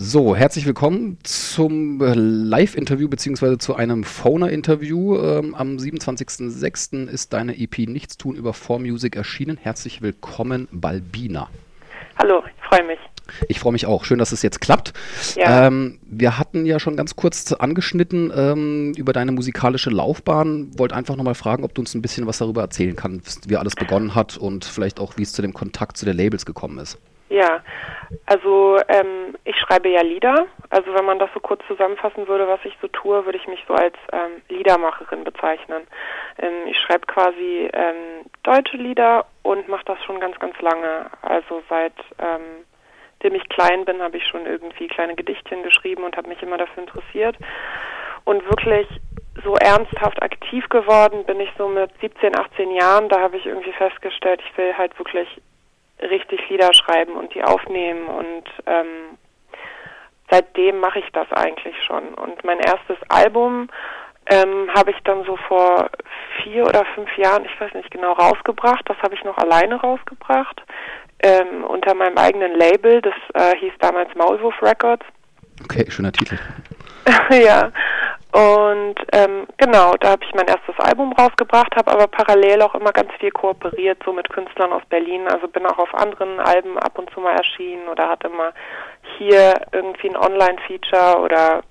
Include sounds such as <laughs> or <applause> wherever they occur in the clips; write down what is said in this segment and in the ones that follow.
So, herzlich willkommen zum Live-Interview beziehungsweise zu einem Phoner-Interview. Ähm, am 27.06. ist deine EP Nichtstun über 4Music erschienen. Herzlich willkommen, Balbina. Hallo, ich freue mich. Ich freue mich auch. Schön, dass es jetzt klappt. Ja. Ähm, wir hatten ja schon ganz kurz angeschnitten ähm, über deine musikalische Laufbahn. Wollte einfach nochmal fragen, ob du uns ein bisschen was darüber erzählen kannst, wie alles begonnen hat und vielleicht auch, wie es zu dem Kontakt zu den Labels gekommen ist. Ja, also ähm, ich schreibe ja Lieder. Also wenn man das so kurz zusammenfassen würde, was ich so tue, würde ich mich so als ähm, Liedermacherin bezeichnen. Ähm, ich schreibe quasi ähm, deutsche Lieder und mache das schon ganz, ganz lange. Also seit ähm, dem ich klein bin, habe ich schon irgendwie kleine Gedichtchen geschrieben und habe mich immer dafür interessiert. Und wirklich so ernsthaft aktiv geworden bin ich so mit 17, 18 Jahren. Da habe ich irgendwie festgestellt, ich will halt wirklich richtig Lieder schreiben und die aufnehmen und ähm, seitdem mache ich das eigentlich schon. Und mein erstes Album ähm, habe ich dann so vor vier oder fünf Jahren, ich weiß nicht genau, rausgebracht. Das habe ich noch alleine rausgebracht ähm, unter meinem eigenen Label. Das äh, hieß damals Maulwurf Records. Okay, schöner Titel. <laughs> ja. Und ähm, genau, da habe ich mein erstes Album rausgebracht, habe aber parallel auch immer ganz viel kooperiert, so mit Künstlern aus Berlin. Also bin auch auf anderen Alben ab und zu mal erschienen oder hatte mal hier irgendwie ein Online-Feature oder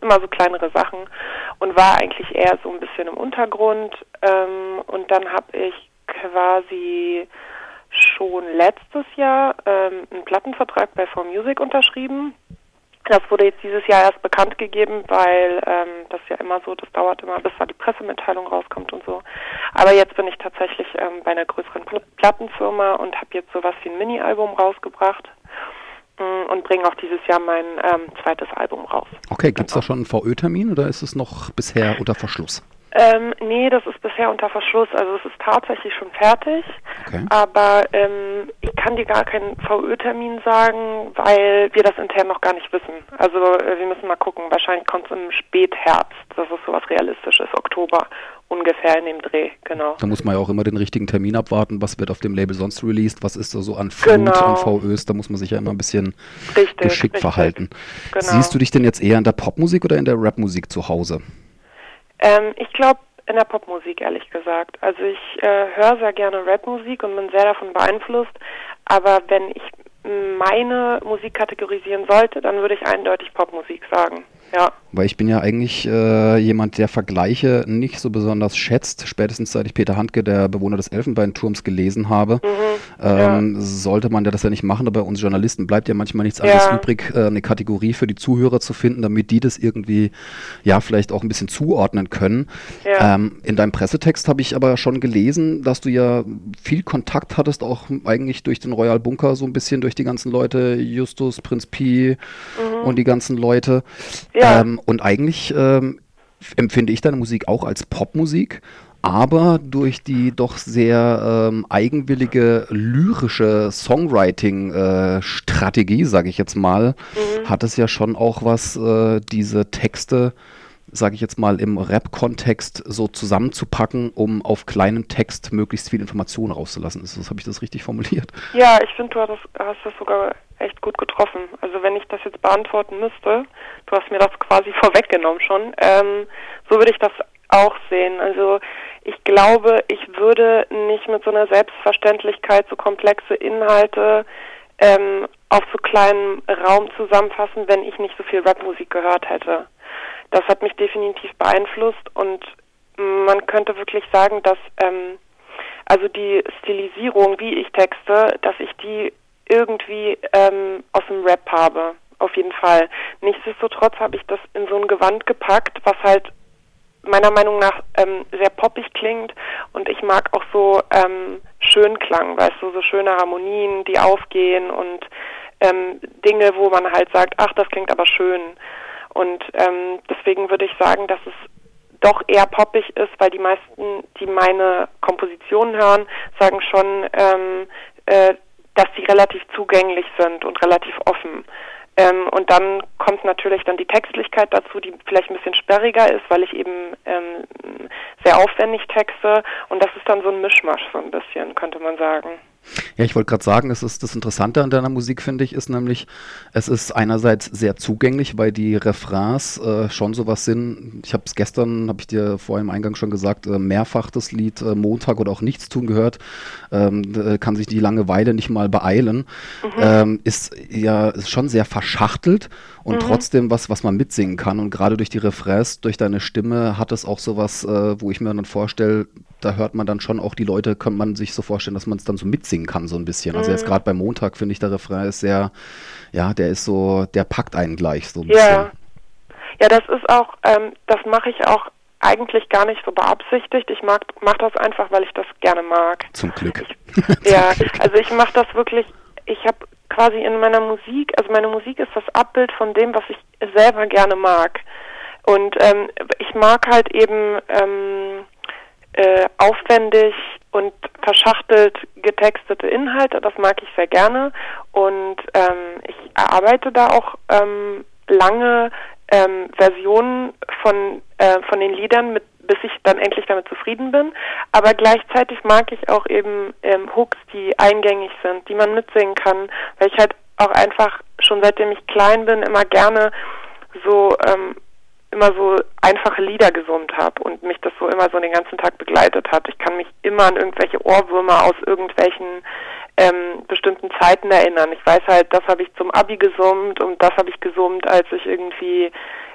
immer so kleinere Sachen und war eigentlich eher so ein bisschen im Untergrund. Ähm, und dann habe ich quasi schon letztes Jahr ähm, einen Plattenvertrag bei 4Music unterschrieben das wurde jetzt dieses Jahr erst bekannt gegeben, weil ähm, das ja immer so, das dauert immer, bis da die Pressemitteilung rauskommt und so. Aber jetzt bin ich tatsächlich ähm, bei einer größeren Plattenfirma und habe jetzt sowas wie ein Mini-Album rausgebracht mm, und bringe auch dieses Jahr mein ähm, zweites Album raus. Okay, gibt es da schon einen VÖ-Termin oder ist es noch bisher unter Verschluss? Ähm, nee, das ist bisher unter Verschluss. Also es ist tatsächlich schon fertig. Okay. Aber ähm, ich kann dir gar keinen VÖ-Termin sagen, weil wir das intern noch gar nicht wissen. Also äh, wir müssen mal gucken. Wahrscheinlich kommt es im Spätherbst. Das ist sowas Realistisches. Oktober ungefähr in dem Dreh, genau. Da muss man ja auch immer den richtigen Termin abwarten. Was wird auf dem Label sonst released? Was ist da so an Flut genau. an VÖs? Da muss man sich ja immer ein bisschen richtig, geschickt richtig. verhalten. Genau. Siehst du dich denn jetzt eher in der Popmusik oder in der Rapmusik zu Hause? Ähm, ich glaube in der Popmusik, ehrlich gesagt. Also ich äh, höre sehr gerne Rapmusik und bin sehr davon beeinflusst. Aber wenn ich meine Musik kategorisieren sollte, dann würde ich eindeutig Popmusik sagen. Ja. Weil ich bin ja eigentlich äh, jemand, der Vergleiche nicht so besonders schätzt. Spätestens seit ich Peter Handke, der Bewohner des Elfenbeinturms, gelesen habe, mhm, ähm, ja. sollte man ja das ja nicht machen. Aber uns Journalisten bleibt ja manchmal nichts anderes ja. übrig, äh, eine Kategorie für die Zuhörer zu finden, damit die das irgendwie, ja, vielleicht auch ein bisschen zuordnen können. Ähm, in deinem Pressetext habe ich aber schon gelesen, dass du ja viel Kontakt hattest, auch eigentlich durch den Royal Bunker, so ein bisschen durch die ganzen Leute, Justus, Prinz Pi mhm. und die ganzen Leute. Ja. Ähm, und eigentlich ähm, empfinde ich deine Musik auch als Popmusik, aber durch die doch sehr ähm, eigenwillige lyrische Songwriting-Strategie, äh, sage ich jetzt mal, mhm. hat es ja schon auch was, äh, diese Texte sage ich jetzt mal, im Rap-Kontext so zusammenzupacken, um auf kleinen Text möglichst viel Information rauszulassen. Habe ich das richtig formuliert? Ja, ich finde, du hast, hast das sogar echt gut getroffen. Also wenn ich das jetzt beantworten müsste, du hast mir das quasi <laughs> vorweggenommen schon, ähm, so würde ich das auch sehen. Also ich glaube, ich würde nicht mit so einer Selbstverständlichkeit so komplexe Inhalte ähm, auf so kleinem Raum zusammenfassen, wenn ich nicht so viel Rapmusik gehört hätte. Das hat mich definitiv beeinflusst und man könnte wirklich sagen, dass ähm, also die Stilisierung, wie ich texte, dass ich die irgendwie ähm, aus dem Rap habe. Auf jeden Fall. Nichtsdestotrotz habe ich das in so ein Gewand gepackt, was halt meiner Meinung nach ähm, sehr poppig klingt und ich mag auch so ähm, Schönklang, weißt du, so schöne Harmonien, die aufgehen und ähm, Dinge, wo man halt sagt, ach, das klingt aber schön. Und ähm, deswegen würde ich sagen, dass es doch eher poppig ist, weil die meisten, die meine Kompositionen hören, sagen schon, ähm, äh, dass sie relativ zugänglich sind und relativ offen. Ähm, und dann kommt natürlich dann die Textlichkeit dazu, die vielleicht ein bisschen sperriger ist, weil ich eben ähm, sehr aufwendig texte. Und das ist dann so ein Mischmasch so ein bisschen, könnte man sagen. Ja, ich wollte gerade sagen, es ist das Interessante an deiner Musik, finde ich, ist nämlich, es ist einerseits sehr zugänglich, weil die Refrains äh, schon sowas sind. Ich habe es gestern, habe ich dir vor im Eingang schon gesagt, äh, mehrfach das Lied äh, Montag oder auch Nichts tun gehört. Ähm, kann sich die Langeweile nicht mal beeilen. Mhm. Ähm, ist ja ist schon sehr verschachtelt und mhm. trotzdem was, was man mitsingen kann. Und gerade durch die Refrains, durch deine Stimme hat es auch sowas, äh, wo ich mir dann vorstelle, da hört man dann schon auch die Leute, könnte man sich so vorstellen, dass man es dann so mitsingen kann, so ein bisschen. Also jetzt mhm. gerade beim Montag finde ich, der Refrain ist sehr, ja, der ist so, der packt einen gleich so ein bisschen. Ja, ja das ist auch, ähm, das mache ich auch eigentlich gar nicht so beabsichtigt. Ich mag mache das einfach, weil ich das gerne mag. Zum Glück. Ich, <laughs> Zum ja, Glück. also ich mache das wirklich, ich habe quasi in meiner Musik, also meine Musik ist das Abbild von dem, was ich selber gerne mag. Und ähm, ich mag halt eben ähm, äh, aufwendig und verschachtelt getextete Inhalte. Das mag ich sehr gerne und ähm, ich erarbeite da auch ähm, lange ähm, Versionen von äh, von den Liedern, mit, bis ich dann endlich damit zufrieden bin. Aber gleichzeitig mag ich auch eben ähm, Hooks, die eingängig sind, die man mitsingen kann, weil ich halt auch einfach schon seitdem ich klein bin immer gerne so ähm, immer so einfache Lieder gesummt habe und mich das so immer so den ganzen Tag begleitet hat. Ich kann mich immer an irgendwelche Ohrwürmer aus irgendwelchen ähm, bestimmten Zeiten erinnern. Ich weiß halt, das habe ich zum Abi gesummt und das habe ich gesummt, als ich irgendwie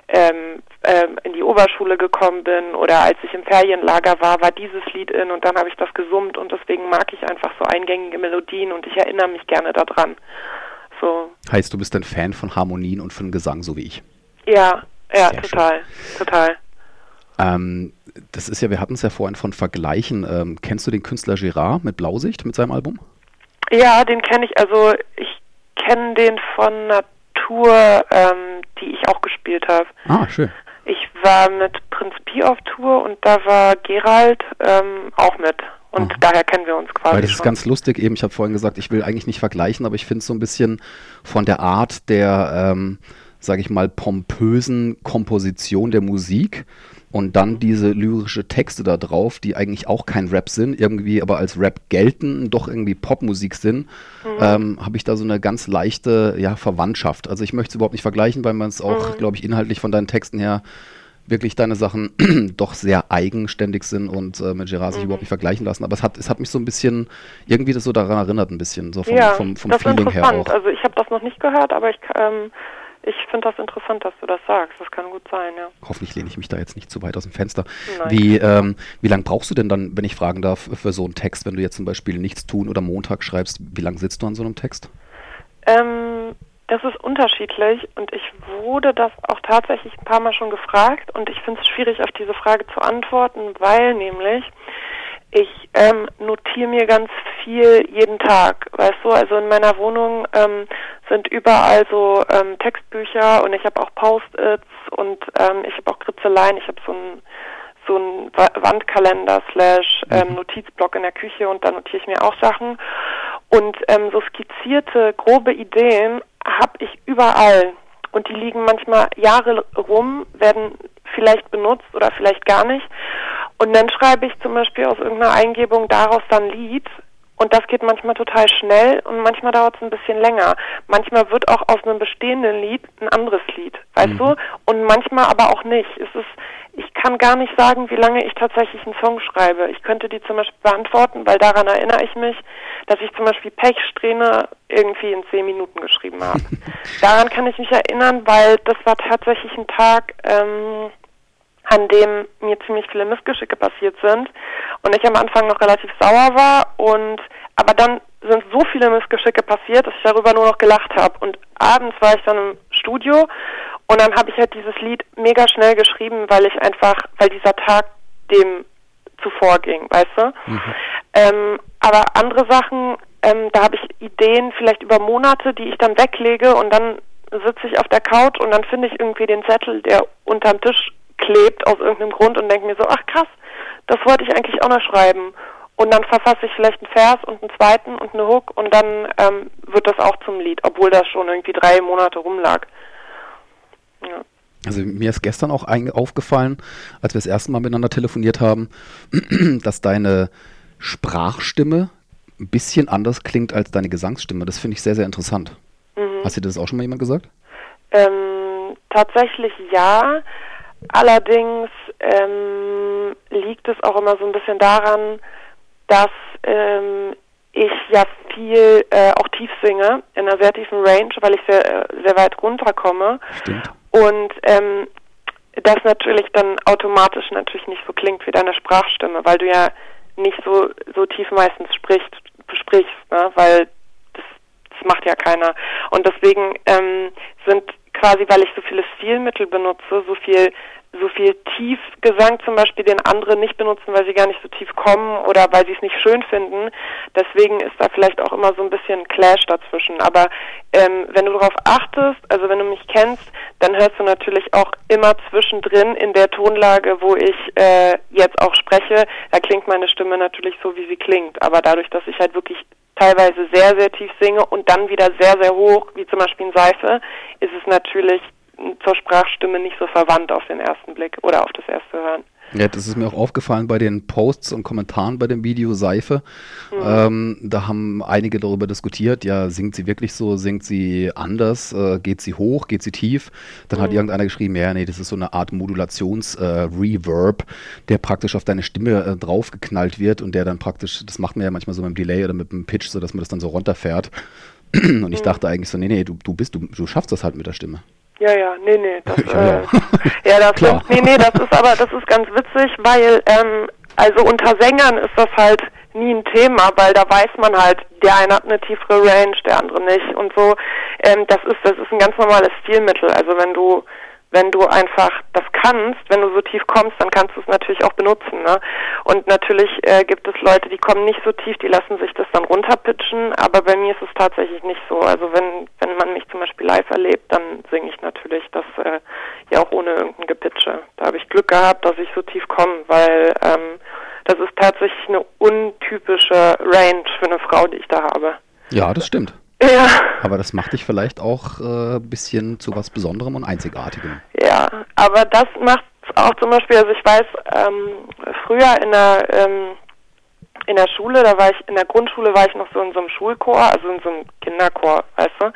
ähm, ähm, in die Oberschule gekommen bin oder als ich im Ferienlager war, war dieses Lied in und dann habe ich das gesummt und deswegen mag ich einfach so eingängige Melodien und ich erinnere mich gerne daran. So. Heißt, du bist ein Fan von Harmonien und von Gesang, so wie ich? Ja, ja, Sehr total, schön. total. Ähm, das ist ja, wir hatten es ja vorhin von Vergleichen. Ähm, kennst du den Künstler Girard mit Blausicht, mit seinem Album? Ja, den kenne ich. Also ich kenne den von Natur, ähm, die ich auch gespielt habe. Ah, schön. Ich war mit Prinz Pi auf Tour und da war Gerald ähm, auch mit. Und Aha. daher kennen wir uns quasi. Weil das schon. ist ganz lustig eben. Ich habe vorhin gesagt, ich will eigentlich nicht vergleichen, aber ich finde es so ein bisschen von der Art der ähm, sage ich mal, pompösen Komposition der Musik und dann diese lyrische Texte da drauf, die eigentlich auch kein Rap sind, irgendwie aber als Rap gelten, doch irgendwie Popmusik sind, mhm. ähm, habe ich da so eine ganz leichte ja, Verwandtschaft. Also ich möchte es überhaupt nicht vergleichen, weil man es auch, mhm. glaube ich, inhaltlich von deinen Texten her wirklich deine Sachen <clears throat> doch sehr eigenständig sind und äh, mit Gerard sich mhm. überhaupt nicht vergleichen lassen. Aber es hat, es hat mich so ein bisschen, irgendwie das so daran erinnert, ein bisschen, so vom, ja, vom, vom Feeling her auch. Also ich habe das noch nicht gehört, aber ich ähm, ich finde das interessant, dass du das sagst. Das kann gut sein, ja. Hoffentlich lehne ich mich da jetzt nicht zu weit aus dem Fenster. Nein. Wie, ähm, wie lange brauchst du denn dann, wenn ich fragen darf, für so einen Text, wenn du jetzt zum Beispiel nichts tun oder Montag schreibst, wie lange sitzt du an so einem Text? Ähm, das ist unterschiedlich und ich wurde das auch tatsächlich ein paar Mal schon gefragt und ich finde es schwierig, auf diese Frage zu antworten, weil nämlich ich ähm, notiere mir ganz viel jeden Tag, weißt du, also in meiner Wohnung ähm, sind überall so ähm, Textbücher und ich habe auch Post-its und ähm, ich habe auch Kritzeleien, ich habe so ein so ein Wandkalender slash ähm, mhm. Notizblock in der Küche und da notiere ich mir auch Sachen. Und ähm, so skizzierte grobe Ideen habe ich überall. Und die liegen manchmal Jahre rum, werden vielleicht benutzt oder vielleicht gar nicht und dann schreibe ich zum Beispiel aus irgendeiner Eingebung daraus dann Lied. Und das geht manchmal total schnell und manchmal dauert es ein bisschen länger. Manchmal wird auch aus einem bestehenden Lied ein anderes Lied, weißt mhm. du? Und manchmal aber auch nicht. Es ist, ich kann gar nicht sagen, wie lange ich tatsächlich einen Song schreibe. Ich könnte die zum Beispiel beantworten, weil daran erinnere ich mich, dass ich zum Beispiel Pechsträhne irgendwie in zehn Minuten geschrieben habe. <laughs> daran kann ich mich erinnern, weil das war tatsächlich ein Tag, ähm, an dem mir ziemlich viele Missgeschicke passiert sind und ich am Anfang noch relativ sauer war und aber dann sind so viele Missgeschicke passiert, dass ich darüber nur noch gelacht habe und abends war ich dann im Studio und dann habe ich halt dieses Lied mega schnell geschrieben, weil ich einfach, weil dieser Tag dem zuvor ging, weißt du? Mhm. Ähm, aber andere Sachen, ähm, da habe ich Ideen vielleicht über Monate, die ich dann weglege und dann sitze ich auf der Couch und dann finde ich irgendwie den Zettel, der unterm Tisch klebt aus irgendeinem Grund und denke mir so, ach krass, das wollte ich eigentlich auch noch schreiben. Und dann verfasse ich vielleicht einen Vers und einen zweiten und eine Hook und dann ähm, wird das auch zum Lied, obwohl das schon irgendwie drei Monate rumlag. Ja. Also mir ist gestern auch aufgefallen, als wir das erste Mal miteinander telefoniert haben, <clears throat> dass deine Sprachstimme ein bisschen anders klingt als deine Gesangsstimme. Das finde ich sehr, sehr interessant. Mhm. Hast dir das auch schon mal jemand gesagt? Ähm, tatsächlich ja. Allerdings ähm, liegt es auch immer so ein bisschen daran, dass ähm, ich ja viel äh, auch tief singe, in einer sehr tiefen Range, weil ich sehr, äh, sehr weit runterkomme. Stimmt. Und ähm, das natürlich dann automatisch natürlich nicht so klingt wie deine Sprachstimme, weil du ja nicht so, so tief meistens sprichst, sprichst, ne? weil das, das macht ja keiner. Und deswegen ähm, sind quasi, weil ich so viele Stilmittel benutze, so viel so viel Tiefgesang zum Beispiel, den andere nicht benutzen, weil sie gar nicht so tief kommen oder weil sie es nicht schön finden. Deswegen ist da vielleicht auch immer so ein bisschen Clash dazwischen. Aber ähm, wenn du darauf achtest, also wenn du mich kennst, dann hörst du natürlich auch immer zwischendrin in der Tonlage, wo ich äh, jetzt auch spreche, da klingt meine Stimme natürlich so, wie sie klingt. Aber dadurch, dass ich halt wirklich teilweise sehr, sehr tief singe und dann wieder sehr, sehr hoch, wie zum Beispiel in Seife, ist es natürlich zur Sprachstimme nicht so verwandt auf den ersten Blick oder auf das erste Hören. Ja, das ist mir auch aufgefallen bei den Posts und Kommentaren bei dem Video Seife. Mhm. Ähm, da haben einige darüber diskutiert, ja, singt sie wirklich so, singt sie anders, äh, geht sie hoch, geht sie tief? Dann mhm. hat irgendeiner geschrieben, ja, nee, das ist so eine Art Modulations-Reverb, äh, der praktisch auf deine Stimme äh, draufgeknallt wird und der dann praktisch, das macht man ja manchmal so mit dem Delay oder mit dem Pitch, so dass man das dann so runterfährt. <clears throat> und ich mhm. dachte eigentlich so, nee, nee, du, du bist, du, du schaffst das halt mit der Stimme. Ja, ja, nee, nee, das, <laughs> ja, äh, ja, das Klar. Ist, nee, nee, das ist aber, das ist ganz witzig, weil, ähm, also unter Sängern ist das halt nie ein Thema, weil da weiß man halt, der eine hat eine tiefere Range, der andere nicht und so. Ähm, das ist, das ist ein ganz normales Stilmittel. Also wenn du wenn du einfach das kannst, wenn du so tief kommst, dann kannst du es natürlich auch benutzen. Ne? Und natürlich äh, gibt es Leute, die kommen nicht so tief, die lassen sich das dann runterpitchen, aber bei mir ist es tatsächlich nicht so. Also wenn, wenn man mich zum Beispiel live erlebt, dann singe ich natürlich das äh, ja auch ohne irgendein Gepitche. Da habe ich Glück gehabt, dass ich so tief komme, weil ähm, das ist tatsächlich eine untypische Range für eine Frau, die ich da habe. Ja, das stimmt. Ja. Aber das macht dich vielleicht auch ein äh, bisschen zu was Besonderem und Einzigartigem. Ja, aber das macht auch zum Beispiel, also ich weiß, ähm, früher in der, ähm, in der Schule, da war ich, in der Grundschule war ich noch so in so einem Schulchor, also in so einem Kinderchor, weißt du.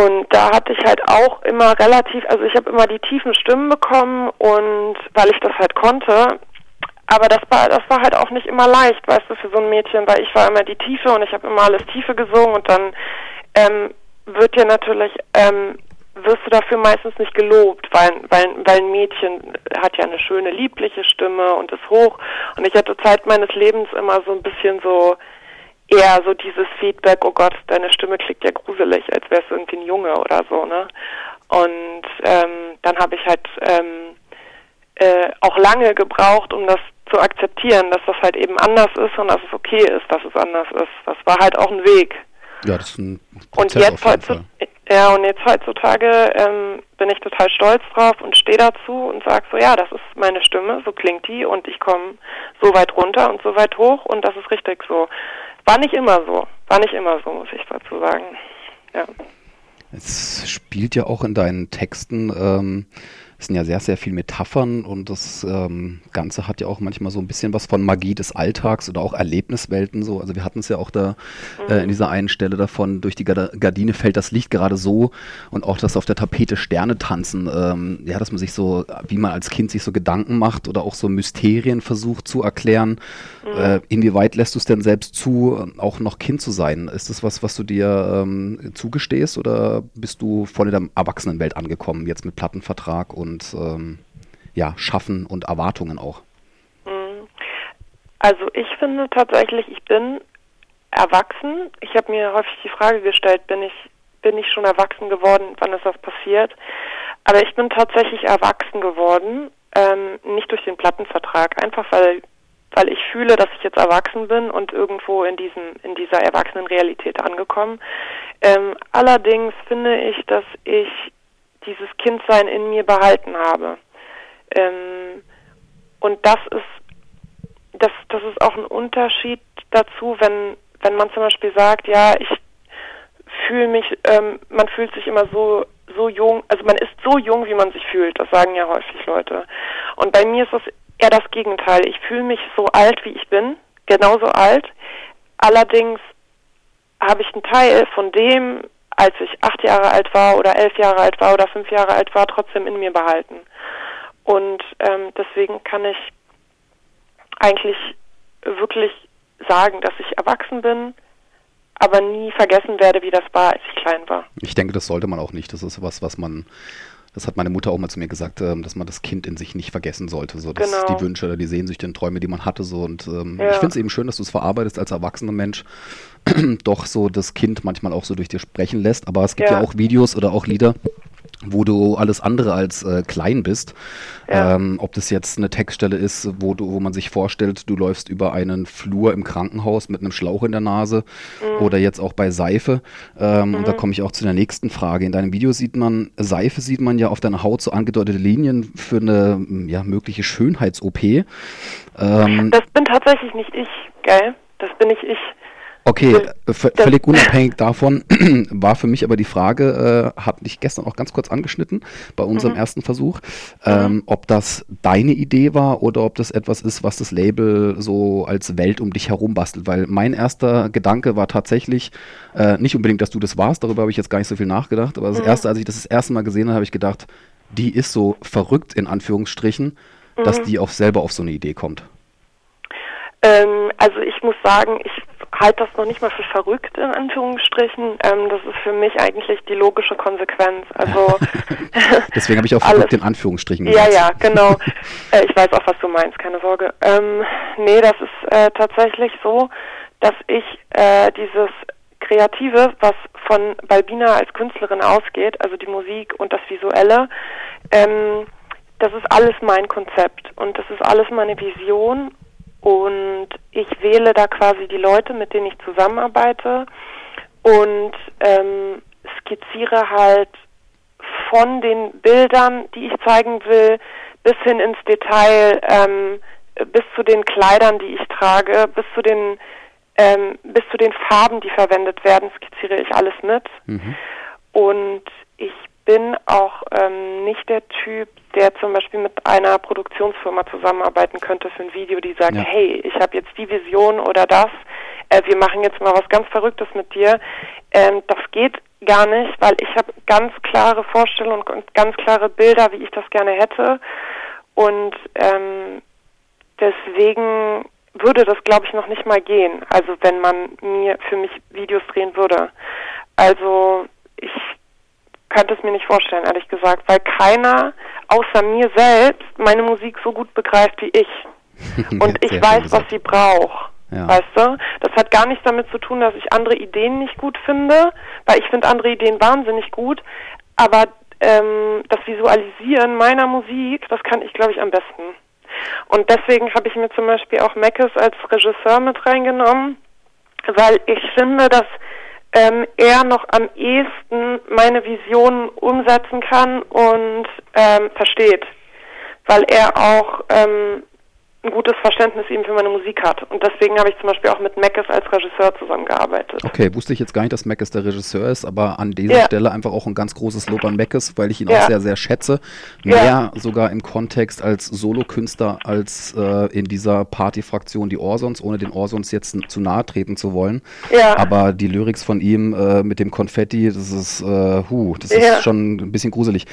Und da hatte ich halt auch immer relativ, also ich habe immer die tiefen Stimmen bekommen und weil ich das halt konnte, aber das war, das war halt auch nicht immer leicht, weißt du, für so ein Mädchen, weil ich war immer die Tiefe und ich habe immer alles Tiefe gesungen und dann ähm, wird dir natürlich, ähm, wirst du dafür meistens nicht gelobt, weil, weil, weil ein Mädchen hat ja eine schöne, liebliche Stimme und ist hoch. Und ich hatte Zeit meines Lebens immer so ein bisschen so, eher so dieses Feedback, oh Gott, deine Stimme klingt ja gruselig, als wärst du irgendwie ein Junge oder so, ne? Und ähm, dann habe ich halt ähm, äh, auch lange gebraucht, um das zu akzeptieren, dass das halt eben anders ist und dass es okay ist, dass es anders ist. Das war halt auch ein Weg. Ja, das ist ein Prozess Und jetzt heutzutage, ja, und jetzt heutzutage ähm, bin ich total stolz drauf und stehe dazu und sage so, ja, das ist meine Stimme, so klingt die und ich komme so weit runter und so weit hoch und das ist richtig so. War nicht immer so, war nicht immer so, muss ich dazu sagen. Ja. Es spielt ja auch in deinen Texten ähm, es sind ja sehr, sehr viel Metaphern und das ähm, Ganze hat ja auch manchmal so ein bisschen was von Magie des Alltags oder auch Erlebniswelten so. Also wir hatten es ja auch da äh, in mhm. dieser einen Stelle davon, durch die Gardine fällt das Licht gerade so und auch das auf der Tapete Sterne tanzen, ähm, ja, dass man sich so, wie man als Kind sich so Gedanken macht oder auch so Mysterien versucht zu erklären. Mhm. Äh, inwieweit lässt du es denn selbst zu, auch noch Kind zu sein? Ist das was, was du dir ähm, zugestehst oder bist du voll in der Erwachsenenwelt angekommen, jetzt mit Plattenvertrag und und ähm, ja, Schaffen und Erwartungen auch? Mhm. Also ich finde tatsächlich, ich bin erwachsen. Ich habe mir häufig die Frage gestellt, bin ich, bin ich schon erwachsen geworden, wann ist das passiert? Aber ich bin tatsächlich erwachsen geworden, ähm, nicht durch den Plattenvertrag, einfach weil weil ich fühle, dass ich jetzt erwachsen bin und irgendwo in diesem in dieser erwachsenen Realität angekommen. Ähm, allerdings finde ich, dass ich dieses Kindsein in mir behalten habe. Ähm, und das ist, das, das ist auch ein Unterschied dazu, wenn, wenn man zum Beispiel sagt, ja, ich fühle mich, ähm, man fühlt sich immer so, so jung, also man ist so jung, wie man sich fühlt, das sagen ja häufig Leute. Und bei mir ist es eher das Gegenteil. Ich fühle mich so alt, wie ich bin, genauso alt, allerdings habe ich einen Teil von dem, als ich acht Jahre alt war oder elf Jahre alt war oder fünf Jahre alt war, trotzdem in mir behalten. Und ähm, deswegen kann ich eigentlich wirklich sagen, dass ich erwachsen bin, aber nie vergessen werde, wie das war, als ich klein war. Ich denke, das sollte man auch nicht. Das ist was, was man das hat meine Mutter auch mal zu mir gesagt, ähm, dass man das Kind in sich nicht vergessen sollte. So, dass genau. die Wünsche oder die Sehnsüchte und Träume, die man hatte. So. Und ähm, ja. ich finde es eben schön, dass du es verarbeitest als erwachsener Mensch, <clears throat> doch so das Kind manchmal auch so durch dir sprechen lässt. Aber es gibt ja, ja auch Videos oder auch Lieder, wo du alles andere als äh, klein bist. Ja. Ähm, ob das jetzt eine Textstelle ist, wo, du, wo man sich vorstellt, du läufst über einen Flur im Krankenhaus mit einem Schlauch in der Nase mhm. oder jetzt auch bei Seife. Ähm, mhm. Und da mhm. komme ich auch zu der nächsten Frage. In deinem Video sieht man, Seife sieht man ja auf deiner Haut so angedeutete Linien für eine ja, mögliche Schönheits-OP. Ähm, das bin tatsächlich nicht ich, gell? Das bin nicht ich. Okay, äh, völlig unabhängig davon <clears throat> war für mich aber die Frage, äh, habe ich gestern auch ganz kurz angeschnitten bei unserem mhm. ersten Versuch, ähm, mhm. ob das deine Idee war oder ob das etwas ist, was das Label so als Welt um dich herum bastelt. Weil mein erster Gedanke war tatsächlich äh, nicht unbedingt, dass du das warst, darüber habe ich jetzt gar nicht so viel nachgedacht, aber das mhm. erste, als ich das das erste Mal gesehen habe, habe ich gedacht, die ist so verrückt in Anführungsstrichen, dass mhm. die auch selber auf so eine Idee kommt. Ähm, also ich muss sagen, ich halte das noch nicht mal für verrückt in Anführungsstrichen. Ähm, das ist für mich eigentlich die logische Konsequenz. Also <laughs> <laughs> deswegen habe ich auch verrückt in Anführungsstrichen gesagt. Ja, ja, genau. <laughs> äh, ich weiß auch, was du meinst, keine Sorge. Ähm, nee, das ist äh, tatsächlich so, dass ich äh, dieses Kreative, was von Balbina als Künstlerin ausgeht, also die Musik und das Visuelle, ähm, das ist alles mein Konzept und das ist alles meine Vision und ich wähle da quasi die Leute, mit denen ich zusammenarbeite und ähm, skizziere halt von den Bildern, die ich zeigen will, bis hin ins Detail, ähm, bis zu den Kleidern, die ich trage, bis zu den ähm, bis zu den Farben, die verwendet werden, skizziere ich alles mit. Mhm. Und ich bin auch ähm, nicht der Typ, der zum Beispiel mit einer Produktionsfirma zusammenarbeiten könnte für ein Video, die sagt, ja. hey, ich habe jetzt die Vision oder das, äh, wir machen jetzt mal was ganz Verrücktes mit dir. Ähm, das geht gar nicht, weil ich habe ganz klare Vorstellungen und ganz klare Bilder, wie ich das gerne hätte. Und ähm, deswegen würde das, glaube ich, noch nicht mal gehen. Also wenn man mir für mich Videos drehen würde. Also könnte es mir nicht vorstellen, ehrlich gesagt, weil keiner außer mir selbst meine Musik so gut begreift wie ich. <laughs> Und ich weiß, was sie braucht. Ja. Weißt du? Das hat gar nichts damit zu tun, dass ich andere Ideen nicht gut finde, weil ich finde andere Ideen wahnsinnig gut, aber ähm, das Visualisieren meiner Musik, das kann ich, glaube ich, am besten. Und deswegen habe ich mir zum Beispiel auch Meckes als Regisseur mit reingenommen, weil ich finde, dass ähm, er noch am ehesten meine Vision umsetzen kann und ähm, versteht, weil er auch ähm, ein gutes Verständnis eben für meine Musik hat. Und deswegen habe ich zum Beispiel auch mit Mackes als Regisseur zusammengearbeitet. Okay, wusste ich jetzt gar nicht, dass Mackes der Regisseur ist, aber an dieser ja. Stelle einfach auch ein ganz großes Lob an Mackes, weil ich ihn ja. auch sehr, sehr schätze. Mehr ja. sogar im Kontext als Solokünstler als äh, in dieser Partyfraktion die Orsons, ohne den Orsons jetzt zu nahe treten zu wollen. Ja. Aber die Lyrics von ihm äh, mit dem Konfetti, das ist, äh, huh, das ist schon ein bisschen gruselig.